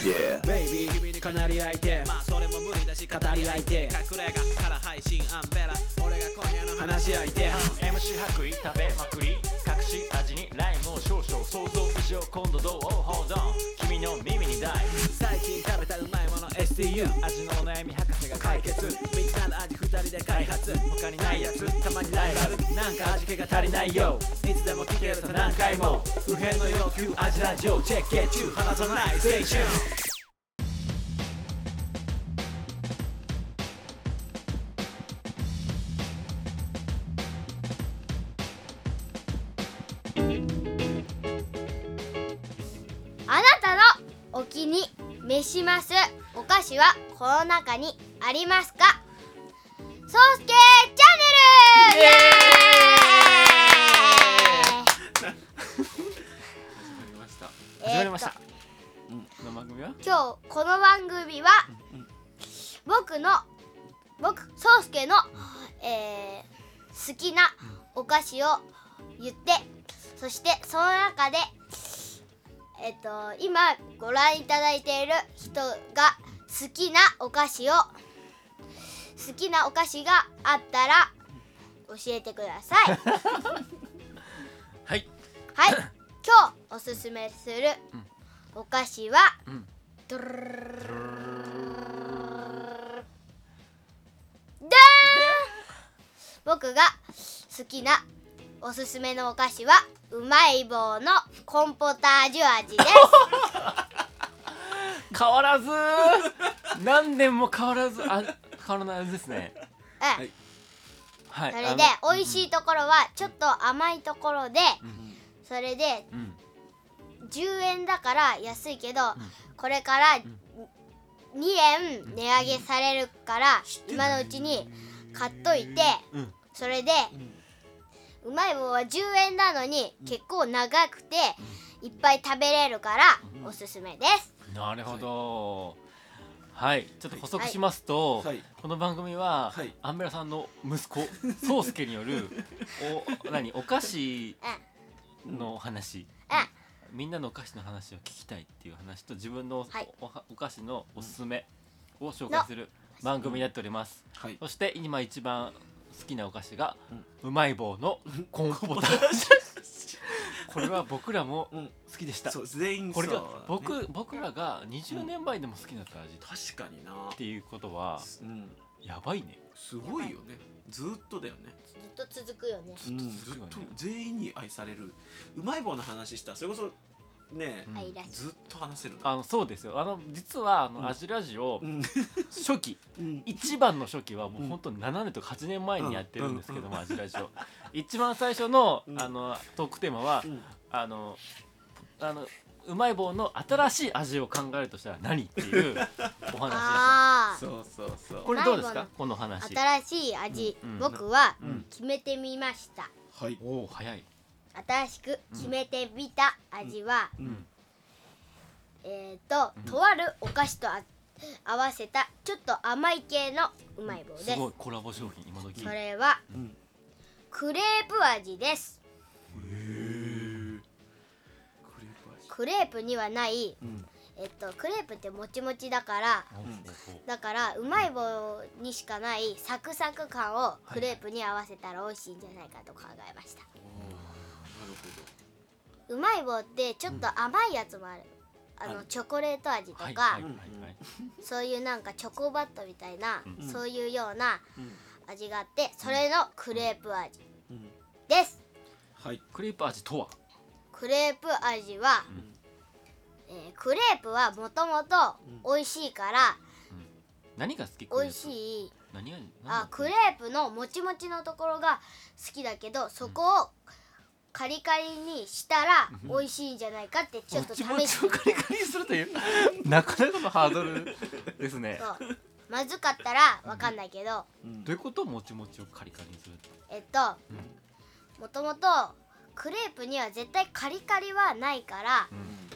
Yeah. ベイビー君にかなり相手まあそれも無理だし語り相手隠れ家から配信アンベラ俺が今夜の話し相手 MC 白衣食べまくり隠し味にライムを少々想像以上今度どう？Hold on 君の耳に大。最近食べたうまいもの STU 味のお悩み博士が解決。みんなの味二人で開発。他にないやつ。たまにライバル。なんか味気が足りないよ。いつでも聞けると何回も。普遍の要求味ラジオチェックゲッチュー離さない。ステーションあなたのお気に召しますお菓子はこの中にありますか？好きなお菓子を言ってそしてその中でえっと今ご覧いただいている人が好きなお菓子を好きなお菓子があったら教えてください。はい。はい。今日おすすめするお菓子は、うん、ドルルル僕が好きなおすすめのお菓子はうまい棒のコンポタージュ味です。変わらず。何年も変わらずあ変わらない味ですね。うん、い。はいそれであの美味しいところはちょっと甘いところで、ん。それでうん。10円だから安いけど、これから2円値上げされるから、今のうちに買っといて、うんそれで、うまい棒は10円なのに結構長くて、いっぱい食べれるからおすすめです。なるほど。はい。ちょっと補足しますと、はい。この番組は、はい。アンベラさんの息子宗介による お何お菓子の話、みんなのお菓子の話を聞きたいっていう話と自分のお,はい。お、お菓子のおすすめを紹介する番組になっております、はい。そして今一番好きなお菓子が、うまい棒の コンポタージュ。これは僕らもうん。好きでした、そう全員これがそうね僕僕らが20年前でも好きだった味っ確かにな。ていうことはうん。やばいね。すごいよね。ずーっとだよね。ずっと続くよね。うん。ずっとずっと全員に愛される。うまい棒の話した。らそれこそねうん。ずっと話せるあのそうですよ。あの実はあの、うん。アジラジオうん。初期うん。一番の初期はもううん。本当に7年とか8年前にやってるんですけども、うん。アジラジオ。一番最初のうん。あのトークテーマは、うん。あのあのうまい棒の新しい味を考えるとしたら何っていう お話でああ、そうそうそう。これどうですか？この話。新しい味、うん。僕はうん。決めてみました。はい。おお早い、新しく決めてみた味は、うん、えっ、と、とあるお菓子とあ合わせたちょっと甘い系のうまい棒です。すごいコラボ商品今時。それはうん。クレープ味です。クレープ。味クレープにはないうん。えっとクレープってもちもちだからだからうまい棒にしかないサクサク感をクレープに合わせたら美味しいんじゃないかと考えましたうまい棒ってちょっと甘いやつもある、あのチョコレート味とか、そういうなんかチョコバットみたいな、うん。そういうような味があってそれのクレープ味うん。です。はい。クレープ味とは？クレープ味は、えークレープはもともと美味しいから何が好き？美味しい。何が？あクレープのもちもちのところが好きだけどそこをカリカリにしたら美味しいんじゃないかってちょっと試もちもしちをカリカリにするという。なかなかのハードルですね。そう。まずかったらわかんないけど。うん。どういうこと？もちもちをカリカリにするえっともともとクレープには絶対カリカリはないから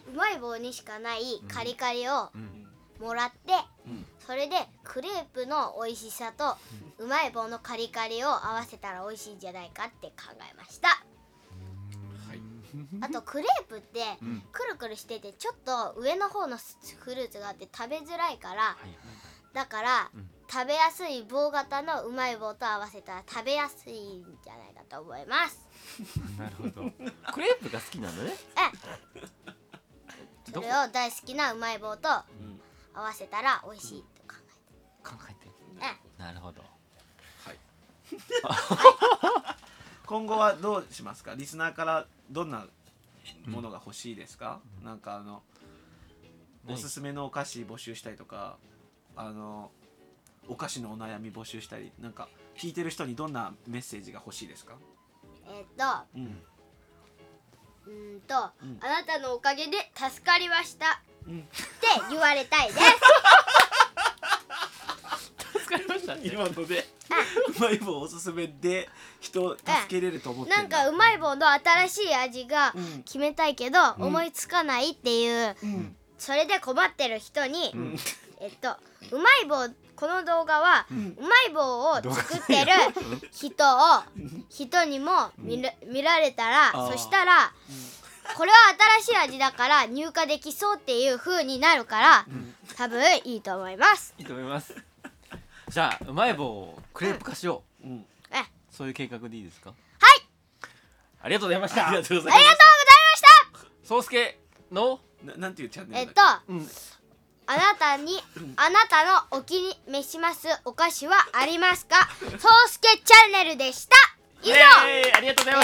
うまい棒にしかないカリカリをうん。もらってうん。それでクレープの美味しさとうまい棒のカリカリを合わせたら美味しいんじゃないかって考えました。はいあとクレープってうん。くるくるしててちょっと上の方のフルーツがあって食べづらいからはいだから、うん。食べやすい棒型のうまい棒と合わせたら食べやすいんじゃないかと思います。なるほど。クレープが好きなのね。それを大好きなうまい棒と合わせたら美味しいと考考えてる。えてなるほど。はい 今後はどうしますか？リスナーからどんなものが欲しいですか、なんかあの何おすすめのお菓子募集したりとかあのお菓子のお悩み募集したりなんか聞いてる人にどんなメッセージが欲しいですか、えっとうん。うーんと、うん。あなたのおかげで助かりました。うん。って言われたいです。助かりました今のでうまい棒おすすめで人を助けれると思ってなんかうまい棒の新しい味がうん。決めたいけど、ん。思いつかないっていううん。それで困ってる人に、うん。えっとうまい棒この動画は、うまい棒を作ってる人を人にも見ら見られたら、そしたら、これは新しい味だから入荷できそうっていう風になるから、多分いいと思います。いいと思います。じゃあうまい棒をクレープ化しよう、うん。えそういう計画でいいですか？はい。ありがとうございました。ありがとうございありがとうございました。そうすけの？ますななんていうチャンネえっと、うん。あなたに、あなたのお気に召しますお菓子はありますか？そうすけチャンネルでした。以上、ありがとうございました、えーありがとうございました